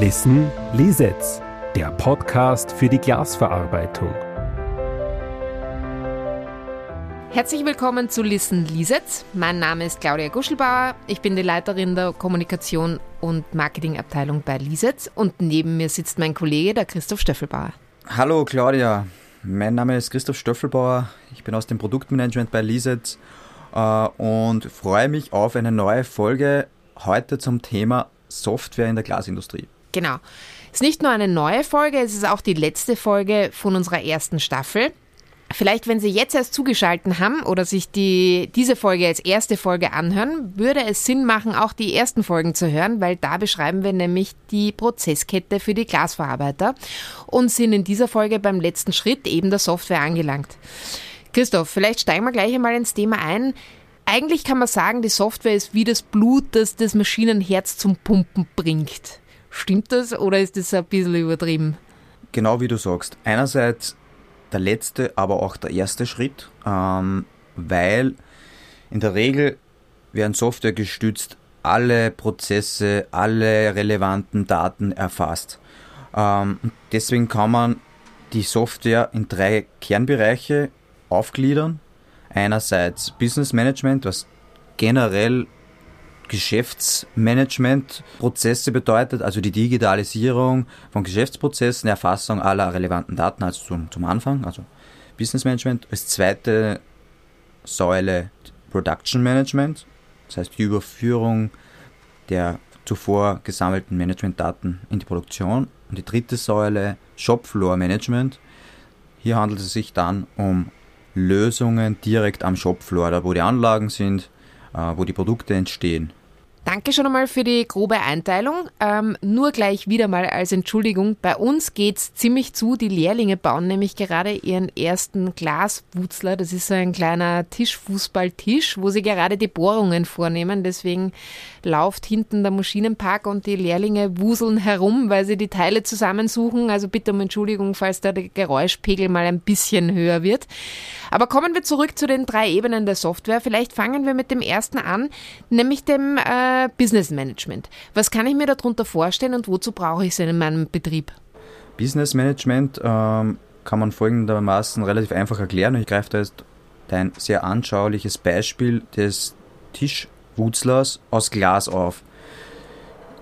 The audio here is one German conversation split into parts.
Listen Lisetz, der Podcast für die Glasverarbeitung. Herzlich willkommen zu Listen Lisetz. Mein Name ist Claudia Guschelbauer. Ich bin die Leiterin der Kommunikation und Marketingabteilung bei Lisetz und neben mir sitzt mein Kollege, der Christoph Stöffelbauer. Hallo Claudia, mein Name ist Christoph Stöffelbauer. Ich bin aus dem Produktmanagement bei Lisetz äh, und freue mich auf eine neue Folge heute zum Thema Software in der Glasindustrie. Genau. Es ist nicht nur eine neue Folge, es ist auch die letzte Folge von unserer ersten Staffel. Vielleicht, wenn Sie jetzt erst zugeschaltet haben oder sich die, diese Folge als erste Folge anhören, würde es Sinn machen, auch die ersten Folgen zu hören, weil da beschreiben wir nämlich die Prozesskette für die Glasverarbeiter und sind in dieser Folge beim letzten Schritt eben der Software angelangt. Christoph, vielleicht steigen wir gleich einmal ins Thema ein. Eigentlich kann man sagen, die Software ist wie das Blut, das das Maschinenherz zum Pumpen bringt. Stimmt das oder ist das ein bisschen übertrieben? Genau wie du sagst. Einerseits der letzte, aber auch der erste Schritt, ähm, weil in der Regel werden Software gestützt alle Prozesse, alle relevanten Daten erfasst. Ähm, deswegen kann man die Software in drei Kernbereiche aufgliedern. Einerseits Business Management, was generell Geschäftsmanagement-Prozesse bedeutet, also die Digitalisierung von Geschäftsprozessen, Erfassung aller relevanten Daten, also zum, zum Anfang, also Business Management. Als zweite Säule Production Management, das heißt die Überführung der zuvor gesammelten Managementdaten in die Produktion. Und die dritte Säule Shopfloor Management. Hier handelt es sich dann um Lösungen direkt am Shopfloor, da wo die Anlagen sind, wo die Produkte entstehen. Danke schon einmal für die grobe Einteilung. Ähm, nur gleich wieder mal als Entschuldigung. Bei uns geht's ziemlich zu. Die Lehrlinge bauen nämlich gerade ihren ersten Glaswutzler. Das ist so ein kleiner Tischfußballtisch, wo sie gerade die Bohrungen vornehmen. Deswegen läuft hinten der Maschinenpark und die Lehrlinge wuseln herum, weil sie die Teile zusammensuchen. Also bitte um Entschuldigung, falls der Geräuschpegel mal ein bisschen höher wird. Aber kommen wir zurück zu den drei Ebenen der Software. Vielleicht fangen wir mit dem ersten an, nämlich dem äh, Business Management. Was kann ich mir darunter vorstellen und wozu brauche ich es in meinem Betrieb? Business Management ähm, kann man folgendermaßen relativ einfach erklären. Ich greife da jetzt ein sehr anschauliches Beispiel des Tischwutzlers aus Glas auf.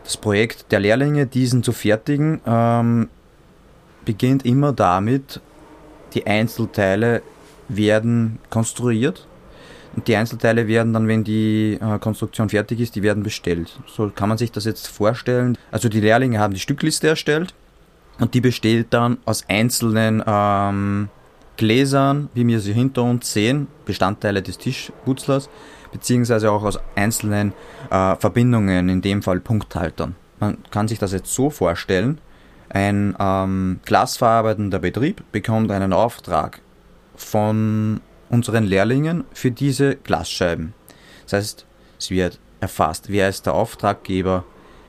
Das Projekt der Lehrlinge, diesen zu fertigen, ähm, beginnt immer damit, die Einzelteile werden konstruiert und die Einzelteile werden dann, wenn die äh, Konstruktion fertig ist, die werden bestellt. So kann man sich das jetzt vorstellen. Also die Lehrlinge haben die Stückliste erstellt und die besteht dann aus einzelnen ähm, Gläsern, wie wir sie hinter uns sehen, Bestandteile des Tischputzlers, beziehungsweise auch aus einzelnen äh, Verbindungen, in dem Fall Punkthaltern. Man kann sich das jetzt so vorstellen, ein ähm, glasverarbeitender Betrieb bekommt einen Auftrag von unseren Lehrlingen für diese Glasscheiben. Das heißt, es wird erfasst, wer ist der Auftraggeber,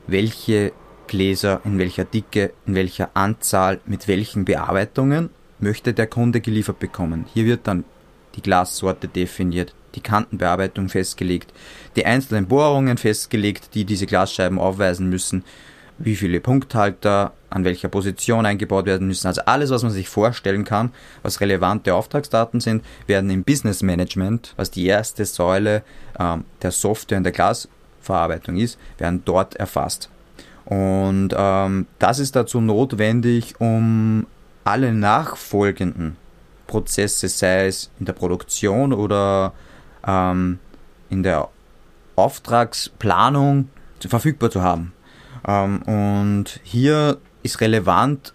welche Gläser in welcher Dicke, in welcher Anzahl, mit welchen Bearbeitungen möchte der Kunde geliefert bekommen. Hier wird dann die Glassorte definiert, die Kantenbearbeitung festgelegt, die einzelnen Bohrungen festgelegt, die diese Glasscheiben aufweisen müssen, wie viele Punkthalter an welcher Position eingebaut werden müssen. Also alles, was man sich vorstellen kann, was relevante Auftragsdaten sind, werden im Business Management, was die erste Säule ähm, der Software in der Glasverarbeitung ist, werden dort erfasst. Und ähm, das ist dazu notwendig, um alle nachfolgenden Prozesse, sei es in der Produktion oder ähm, in der Auftragsplanung, verfügbar zu haben. Ähm, und hier ist relevant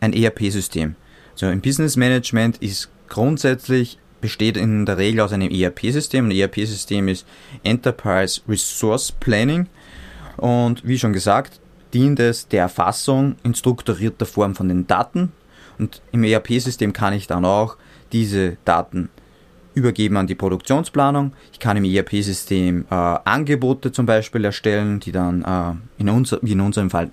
ein ERP-System. Also im Business Management ist grundsätzlich besteht in der Regel aus einem ERP-System. Ein ERP-System ist Enterprise Resource Planning und wie schon gesagt, dient es der Erfassung in strukturierter Form von den Daten und im ERP-System kann ich dann auch diese Daten übergeben an die Produktionsplanung. Ich kann im ERP-System äh, Angebote zum Beispiel erstellen, die dann äh, in, unser, in unserem Fall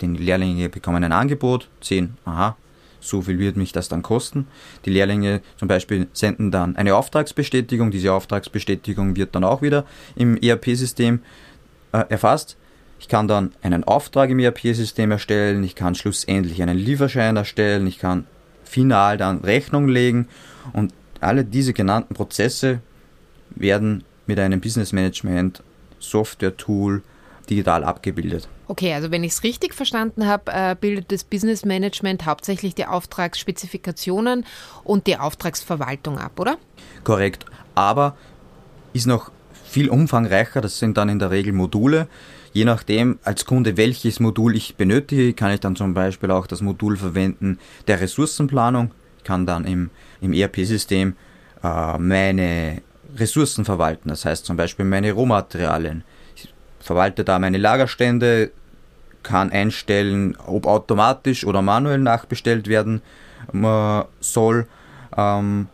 die Lehrlinge bekommen ein Angebot, sehen, aha, so viel wird mich das dann kosten. Die Lehrlinge zum Beispiel senden dann eine Auftragsbestätigung. Diese Auftragsbestätigung wird dann auch wieder im ERP-System äh, erfasst. Ich kann dann einen Auftrag im ERP-System erstellen, ich kann schlussendlich einen Lieferschein erstellen, ich kann final dann Rechnung legen und alle diese genannten Prozesse werden mit einem Business Management Software Tool digital abgebildet. Okay, also wenn ich es richtig verstanden habe, äh, bildet das Business Management hauptsächlich die Auftragsspezifikationen und die Auftragsverwaltung ab, oder? Korrekt, aber ist noch viel umfangreicher, das sind dann in der Regel Module. Je nachdem, als Kunde, welches Modul ich benötige, kann ich dann zum Beispiel auch das Modul verwenden der Ressourcenplanung. Kann dann im, im ERP-System äh, meine Ressourcen verwalten, das heißt zum Beispiel meine Rohmaterialien. Ich verwalte da meine Lagerstände, kann einstellen, ob automatisch oder manuell nachbestellt werden äh, soll. Ähm,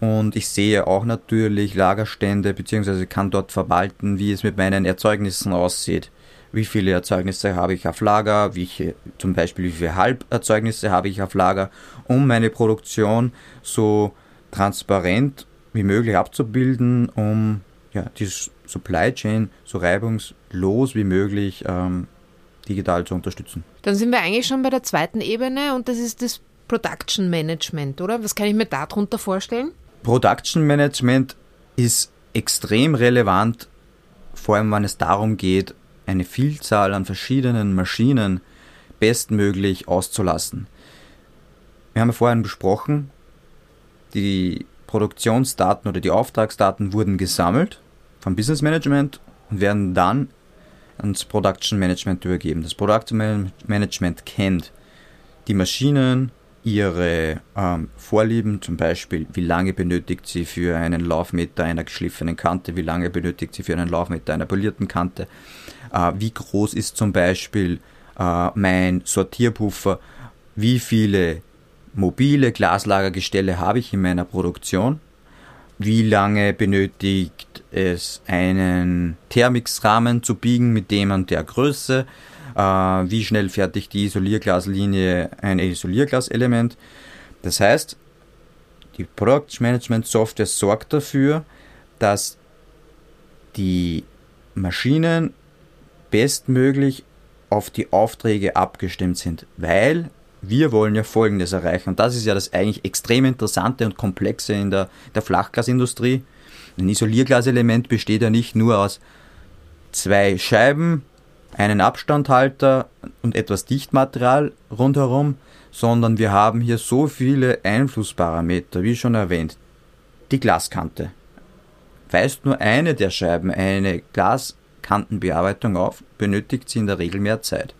und ich sehe auch natürlich Lagerstände, beziehungsweise kann dort verwalten, wie es mit meinen Erzeugnissen aussieht. Wie viele Erzeugnisse habe ich auf Lager, wie ich, zum Beispiel wie viele Halberzeugnisse habe ich auf Lager, um meine Produktion so transparent wie möglich abzubilden, um ja, die Supply Chain so reibungslos wie möglich ähm, digital zu unterstützen. Dann sind wir eigentlich schon bei der zweiten Ebene und das ist das Production Management, oder? Was kann ich mir darunter vorstellen? Production Management ist extrem relevant, vor allem wenn es darum geht, eine Vielzahl an verschiedenen Maschinen bestmöglich auszulassen. Wir haben ja vorhin besprochen, die Produktionsdaten oder die Auftragsdaten wurden gesammelt vom Business Management und werden dann ans Production Management übergeben. Das Production Management kennt die Maschinen, ihre ähm, Vorlieben, zum Beispiel wie lange benötigt sie für einen Laufmeter einer geschliffenen Kante, wie lange benötigt sie für einen Laufmeter einer polierten Kante, äh, wie groß ist zum Beispiel äh, mein Sortierpuffer, wie viele mobile Glaslagergestelle habe ich in meiner Produktion, wie lange benötigt es einen Thermixrahmen zu biegen mit dem und der Größe, wie schnell fertigt die Isolierglaslinie ein Isolierglaselement. Das heißt, die Product Management Software sorgt dafür, dass die Maschinen bestmöglich auf die Aufträge abgestimmt sind, weil wir wollen ja Folgendes erreichen. Und das ist ja das eigentlich extrem interessante und komplexe in der, der Flachglasindustrie. Ein Isolierglaselement besteht ja nicht nur aus zwei Scheiben, einen Abstandhalter und etwas Dichtmaterial rundherum, sondern wir haben hier so viele Einflussparameter, wie schon erwähnt. Die Glaskante. Weist nur eine der Scheiben eine Glaskantenbearbeitung auf, benötigt sie in der Regel mehr Zeit.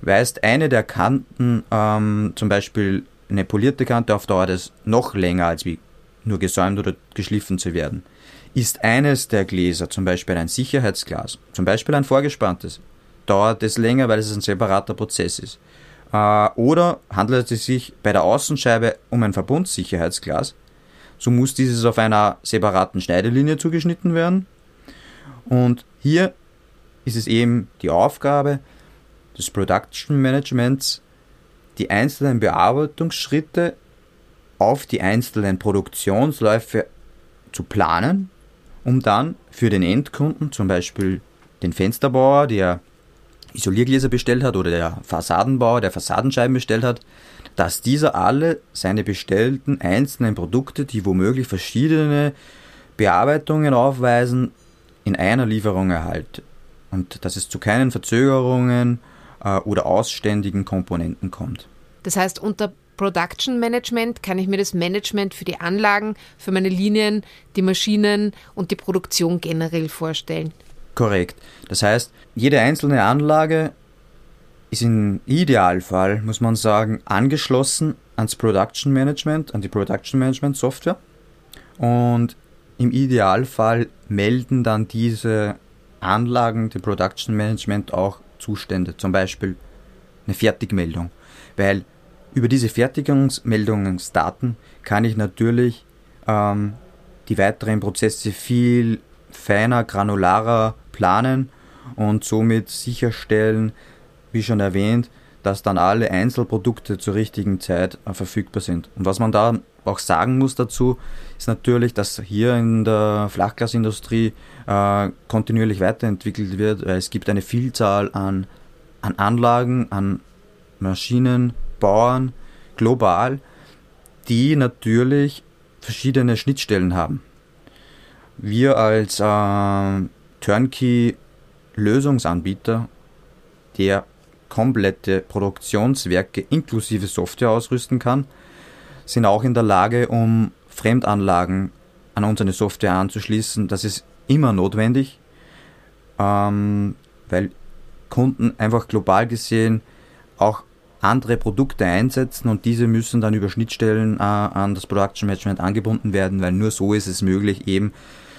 Weist eine der Kanten, ähm, zum Beispiel eine polierte Kante, auf dauert es noch länger als wie nur gesäumt oder geschliffen zu werden. Ist eines der Gläser zum Beispiel ein Sicherheitsglas, zum Beispiel ein vorgespanntes, dauert es länger, weil es ein separater Prozess ist. Äh, oder handelt es sich bei der Außenscheibe um ein Verbundsicherheitsglas, so muss dieses auf einer separaten Schneidelinie zugeschnitten werden. Und hier ist es eben die Aufgabe des Production Managements, die einzelnen Bearbeitungsschritte auf die einzelnen Produktionsläufe zu planen um dann für den Endkunden, zum Beispiel den Fensterbauer, der Isoliergläser bestellt hat oder der Fassadenbauer, der Fassadenscheiben bestellt hat, dass dieser alle seine bestellten einzelnen Produkte, die womöglich verschiedene Bearbeitungen aufweisen, in einer Lieferung erhalten. Und dass es zu keinen Verzögerungen äh, oder ausständigen Komponenten kommt. Das heißt, unter Production Management kann ich mir das Management für die Anlagen, für meine Linien, die Maschinen und die Produktion generell vorstellen. Korrekt. Das heißt, jede einzelne Anlage ist im Idealfall, muss man sagen, angeschlossen ans Production Management, an die Production Management Software. Und im Idealfall melden dann diese Anlagen, die Production Management auch Zustände, zum Beispiel eine Fertigmeldung. Weil über diese Fertigungsmeldungsdaten kann ich natürlich ähm, die weiteren Prozesse viel feiner, granularer planen und somit sicherstellen, wie schon erwähnt, dass dann alle Einzelprodukte zur richtigen Zeit äh, verfügbar sind. Und was man da auch sagen muss dazu, ist natürlich, dass hier in der Flachglasindustrie äh, kontinuierlich weiterentwickelt wird. Es gibt eine Vielzahl an, an Anlagen, an Maschinen, Bauern, global, die natürlich verschiedene Schnittstellen haben. Wir als äh, Turnkey-Lösungsanbieter, der komplette Produktionswerke inklusive Software ausrüsten kann, sind auch in der Lage, um Fremdanlagen an unsere Software anzuschließen. Das ist immer notwendig, ähm, weil Kunden einfach global gesehen auch andere Produkte einsetzen und diese müssen dann über Schnittstellen äh, an das Production Management angebunden werden, weil nur so ist es möglich, eben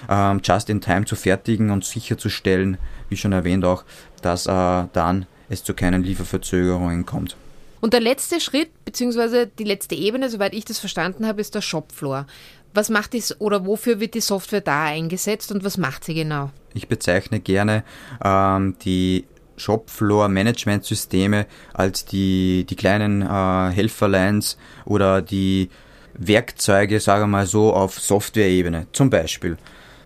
ähm, just in time zu fertigen und sicherzustellen, wie schon erwähnt auch, dass äh, dann es zu keinen Lieferverzögerungen kommt. Und der letzte Schritt, beziehungsweise die letzte Ebene, soweit ich das verstanden habe, ist der Shopfloor. Was macht es oder wofür wird die Software da eingesetzt und was macht sie genau? Ich bezeichne gerne ähm, die Shopfloor-Management-Systeme als die, die kleinen äh, Helferlines oder die Werkzeuge, sagen wir mal so, auf Software-Ebene. Zum Beispiel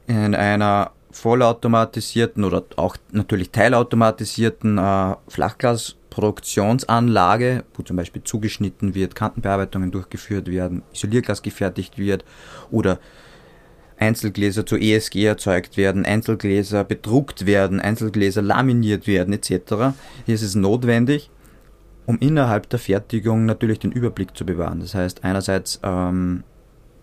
in einer vollautomatisierten oder auch natürlich teilautomatisierten äh, Flachglasproduktionsanlage, wo zum Beispiel zugeschnitten wird, Kantenbearbeitungen durchgeführt werden, Isolierglas gefertigt wird oder Einzelgläser zu ESG erzeugt werden, Einzelgläser bedruckt werden, Einzelgläser laminiert werden etc. Hier ist es notwendig, um innerhalb der Fertigung natürlich den Überblick zu bewahren. Das heißt einerseits ähm,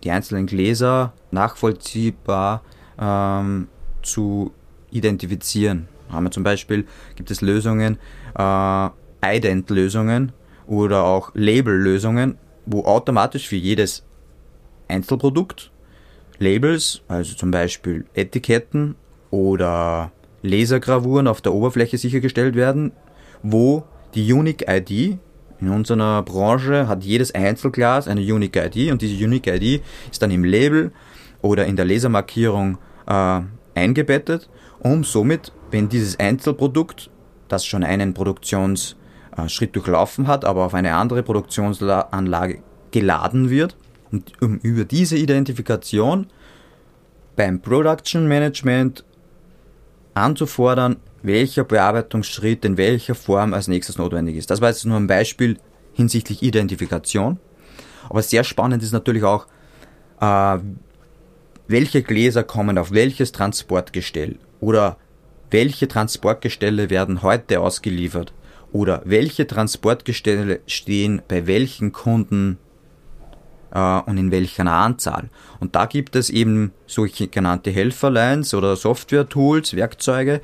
die einzelnen Gläser nachvollziehbar ähm, zu identifizieren. Haben wir zum Beispiel, gibt es Lösungen, äh, Ident-Lösungen oder auch Label-Lösungen, wo automatisch für jedes Einzelprodukt Labels, also zum Beispiel Etiketten oder Lasergravuren auf der Oberfläche sichergestellt werden, wo die Unique ID in unserer Branche hat jedes Einzelglas eine Unique ID und diese Unique ID ist dann im Label oder in der Lasermarkierung äh, eingebettet, um somit, wenn dieses Einzelprodukt, das schon einen Produktionsschritt durchlaufen hat, aber auf eine andere Produktionsanlage geladen wird, und um über diese Identifikation beim Production Management anzufordern, welcher Bearbeitungsschritt in welcher Form als nächstes notwendig ist. Das war jetzt nur ein Beispiel hinsichtlich Identifikation. Aber sehr spannend ist natürlich auch, äh, welche Gläser kommen auf welches Transportgestell oder welche Transportgestelle werden heute ausgeliefert oder welche Transportgestelle stehen bei welchen Kunden äh, und in welcher Anzahl. Und da gibt es eben solche genannte Helferlines oder Software-Tools, Werkzeuge,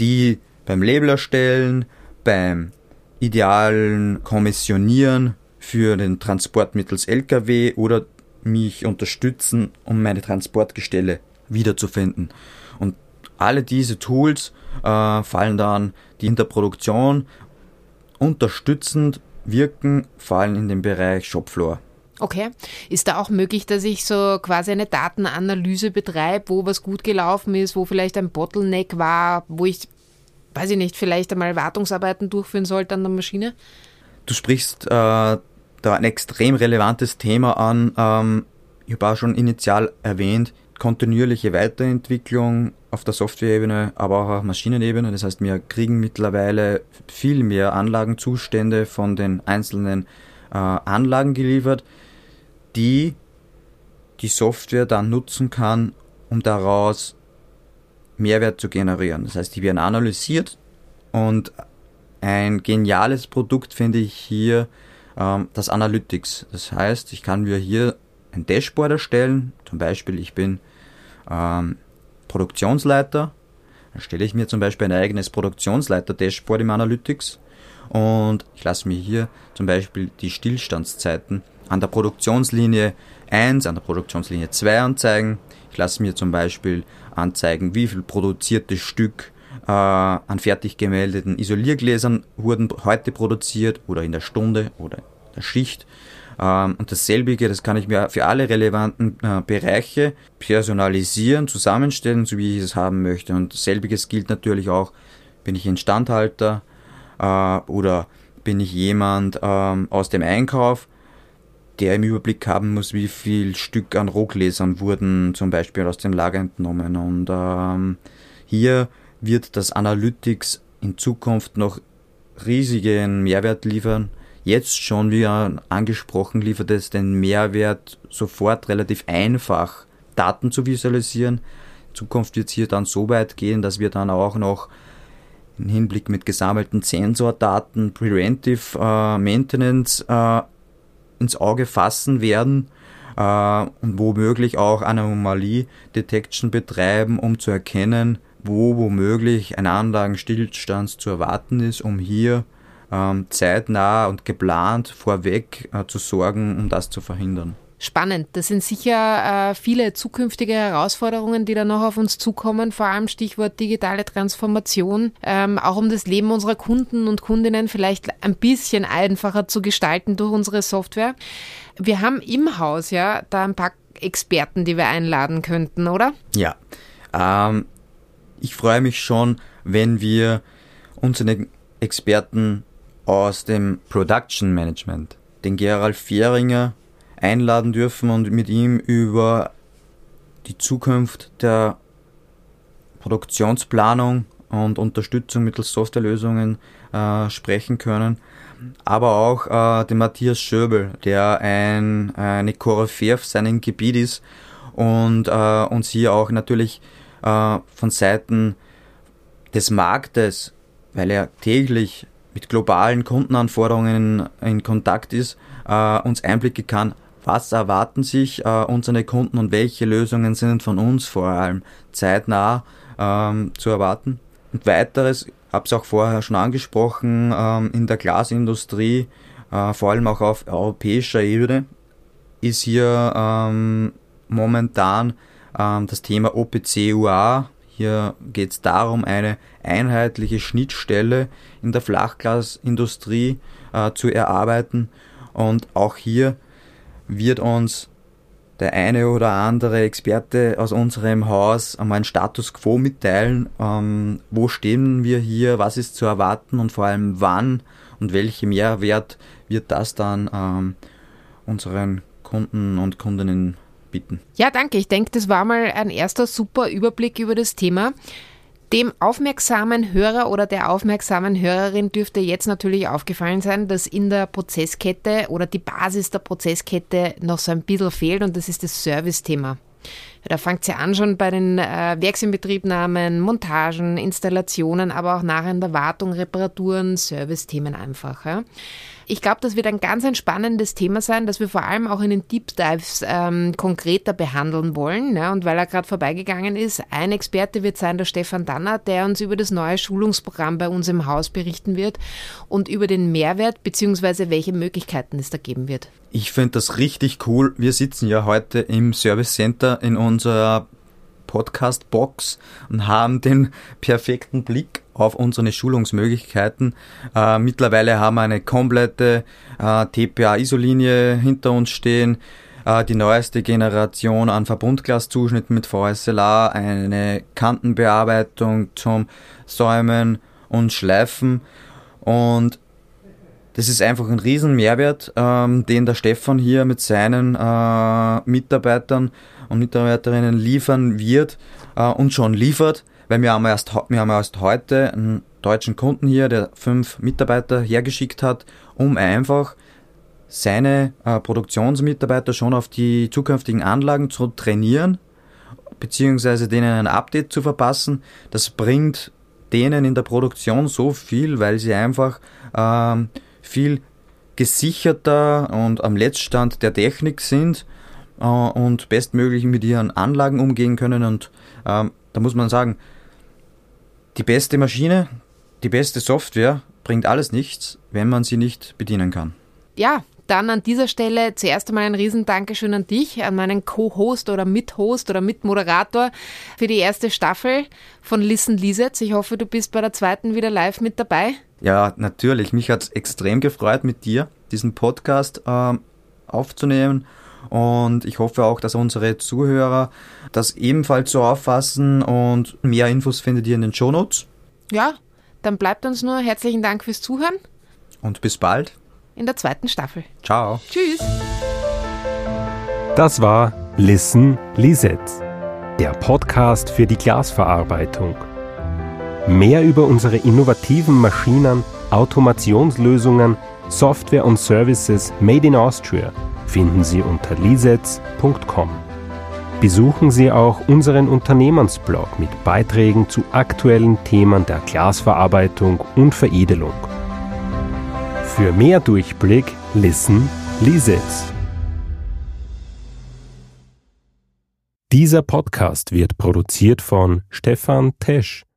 die beim Label erstellen, beim idealen Kommissionieren für den Transport mittels LKW oder mich unterstützen, um meine Transportgestelle wiederzufinden. Und alle diese Tools äh, fallen dann, die in der Produktion unterstützend wirken, fallen in den Bereich Shopfloor. Okay. Ist da auch möglich, dass ich so quasi eine Datenanalyse betreibe, wo was gut gelaufen ist, wo vielleicht ein Bottleneck war, wo ich, weiß ich nicht, vielleicht einmal Wartungsarbeiten durchführen sollte an der Maschine? Du sprichst äh, da ein extrem relevantes Thema an. Ähm, ich habe auch schon initial erwähnt, kontinuierliche Weiterentwicklung auf der Software-Ebene, aber auch auf Maschinenebene. Das heißt, wir kriegen mittlerweile viel mehr Anlagenzustände von den einzelnen äh, Anlagen geliefert, die die Software dann nutzen kann, um daraus Mehrwert zu generieren. Das heißt, die werden analysiert und ein geniales Produkt finde ich hier ähm, das Analytics. Das heißt, ich kann mir hier ein Dashboard erstellen. Zum Beispiel, ich bin ähm, Produktionsleiter. Dann stelle ich mir zum Beispiel ein eigenes Produktionsleiter-Dashboard im Analytics und ich lasse mir hier zum Beispiel die Stillstandszeiten an der Produktionslinie 1, an der Produktionslinie 2 anzeigen. Ich lasse mir zum Beispiel anzeigen, wie viel produzierte Stück äh, an fertig gemeldeten Isoliergläsern wurden heute produziert oder in der Stunde oder der Schicht. Ähm, und dasselbige, das kann ich mir für alle relevanten äh, Bereiche personalisieren, zusammenstellen, so wie ich es haben möchte. Und selbiges gilt natürlich auch, bin ich Instandhalter äh, oder bin ich jemand ähm, aus dem Einkauf, der im Überblick haben muss, wie viel Stück an Rohgläsern wurden zum Beispiel aus dem Lager entnommen. Und ähm, hier wird das Analytics in Zukunft noch riesigen Mehrwert liefern. Jetzt schon, wie angesprochen, liefert es den Mehrwert, sofort relativ einfach Daten zu visualisieren. In Zukunft wird es hier dann so weit gehen, dass wir dann auch noch im Hinblick mit gesammelten Sensordaten Preventive äh, Maintenance äh, ins Auge fassen werden äh, und womöglich auch Anomalie Detection betreiben, um zu erkennen, wo womöglich ein Anlagenstillstand zu erwarten ist, um hier ähm, zeitnah und geplant vorweg äh, zu sorgen, um das zu verhindern. Spannend. Das sind sicher äh, viele zukünftige Herausforderungen, die da noch auf uns zukommen, vor allem Stichwort digitale Transformation, ähm, auch um das Leben unserer Kunden und Kundinnen vielleicht ein bisschen einfacher zu gestalten durch unsere Software. Wir haben im Haus ja da ein paar Experten, die wir einladen könnten, oder? Ja. Ähm, ich freue mich schon, wenn wir unsere Experten aus dem Production Management, den Gerald Fehringer, einladen dürfen und mit ihm über die Zukunft der Produktionsplanung und Unterstützung mittels Softwarelösungen äh, sprechen können. Aber auch äh, den Matthias Schöbel, der ein, eine Koryphäe auf seinem Gebiet ist und äh, uns hier auch natürlich äh, von Seiten des Marktes, weil er täglich mit globalen Kundenanforderungen in Kontakt ist, äh, uns Einblicke kann, was erwarten sich äh, unsere Kunden und welche Lösungen sind von uns vor allem zeitnah ähm, zu erwarten. Und weiteres, habe es auch vorher schon angesprochen, ähm, in der Glasindustrie, äh, vor allem auch auf europäischer Ebene, ist hier ähm, momentan ähm, das Thema OPC-UA. Hier geht es darum, eine einheitliche Schnittstelle in der Flachglasindustrie äh, zu erarbeiten. Und auch hier wird uns der eine oder andere Experte aus unserem Haus einmal einen Status quo mitteilen. Ähm, wo stehen wir hier? Was ist zu erwarten? Und vor allem wann und welche Mehrwert wird das dann ähm, unseren Kunden und Kundinnen bieten? Ja, danke. Ich denke, das war mal ein erster super Überblick über das Thema. Dem aufmerksamen Hörer oder der aufmerksamen Hörerin dürfte jetzt natürlich aufgefallen sein, dass in der Prozesskette oder die Basis der Prozesskette noch so ein bisschen fehlt und das ist das Service-Thema. Da fängt es ja an schon bei den äh, Werksinbetriebnahmen, Montagen, Installationen, aber auch nachher in der Wartung, Reparaturen, Service-Themen einfach. Ja. Ich glaube, das wird ein ganz ein spannendes Thema sein, das wir vor allem auch in den Deep Dives ähm, konkreter behandeln wollen. Ja, und weil er gerade vorbeigegangen ist, ein Experte wird sein der Stefan Danner, der uns über das neue Schulungsprogramm bei uns im Haus berichten wird und über den Mehrwert bzw. welche Möglichkeiten es da geben wird. Ich finde das richtig cool. Wir sitzen ja heute im Service Center in unserer Podcast-Box und haben den perfekten Blick auf unsere Schulungsmöglichkeiten. Äh, mittlerweile haben wir eine komplette äh, TPA-ISO-Linie hinter uns stehen, äh, die neueste Generation an Verbundglaszuschnitten mit VSLA, eine Kantenbearbeitung zum Säumen und Schleifen und das ist einfach ein riesen Mehrwert, ähm, den der Stefan hier mit seinen äh, Mitarbeitern und Mitarbeiterinnen liefern wird äh, und schon liefert weil wir haben erst, wir haben erst heute einen deutschen Kunden hier, der fünf Mitarbeiter hergeschickt hat, um einfach seine äh, Produktionsmitarbeiter schon auf die zukünftigen Anlagen zu trainieren, beziehungsweise denen ein Update zu verpassen. Das bringt denen in der Produktion so viel, weil sie einfach ähm, viel gesicherter und am Letztstand der Technik sind äh, und bestmöglich mit ihren Anlagen umgehen können. Und ähm, da muss man sagen, die beste Maschine, die beste Software bringt alles nichts, wenn man sie nicht bedienen kann. Ja, dann an dieser Stelle zuerst einmal ein Riesendankeschön an dich, an meinen Co-Host oder Mit-Host oder Mitmoderator für die erste Staffel von Listen Lisetz. Ich hoffe, du bist bei der zweiten wieder live mit dabei. Ja, natürlich. Mich hat es extrem gefreut, mit dir diesen Podcast äh, aufzunehmen und ich hoffe auch, dass unsere Zuhörer das ebenfalls so auffassen und mehr Infos findet ihr in den Show Notes. Ja, dann bleibt uns nur herzlichen Dank fürs Zuhören. Und bis bald. In der zweiten Staffel. Ciao. Tschüss. Das war Listen Lisetz, der Podcast für die Glasverarbeitung. Mehr über unsere innovativen Maschinen, Automationslösungen, Software und Services made in Austria finden Sie unter lisetz.com. Besuchen Sie auch unseren Unternehmensblog mit Beiträgen zu aktuellen Themen der Glasverarbeitung und Veredelung. Für mehr Durchblick listen Lisetz. Dieser Podcast wird produziert von Stefan Tesch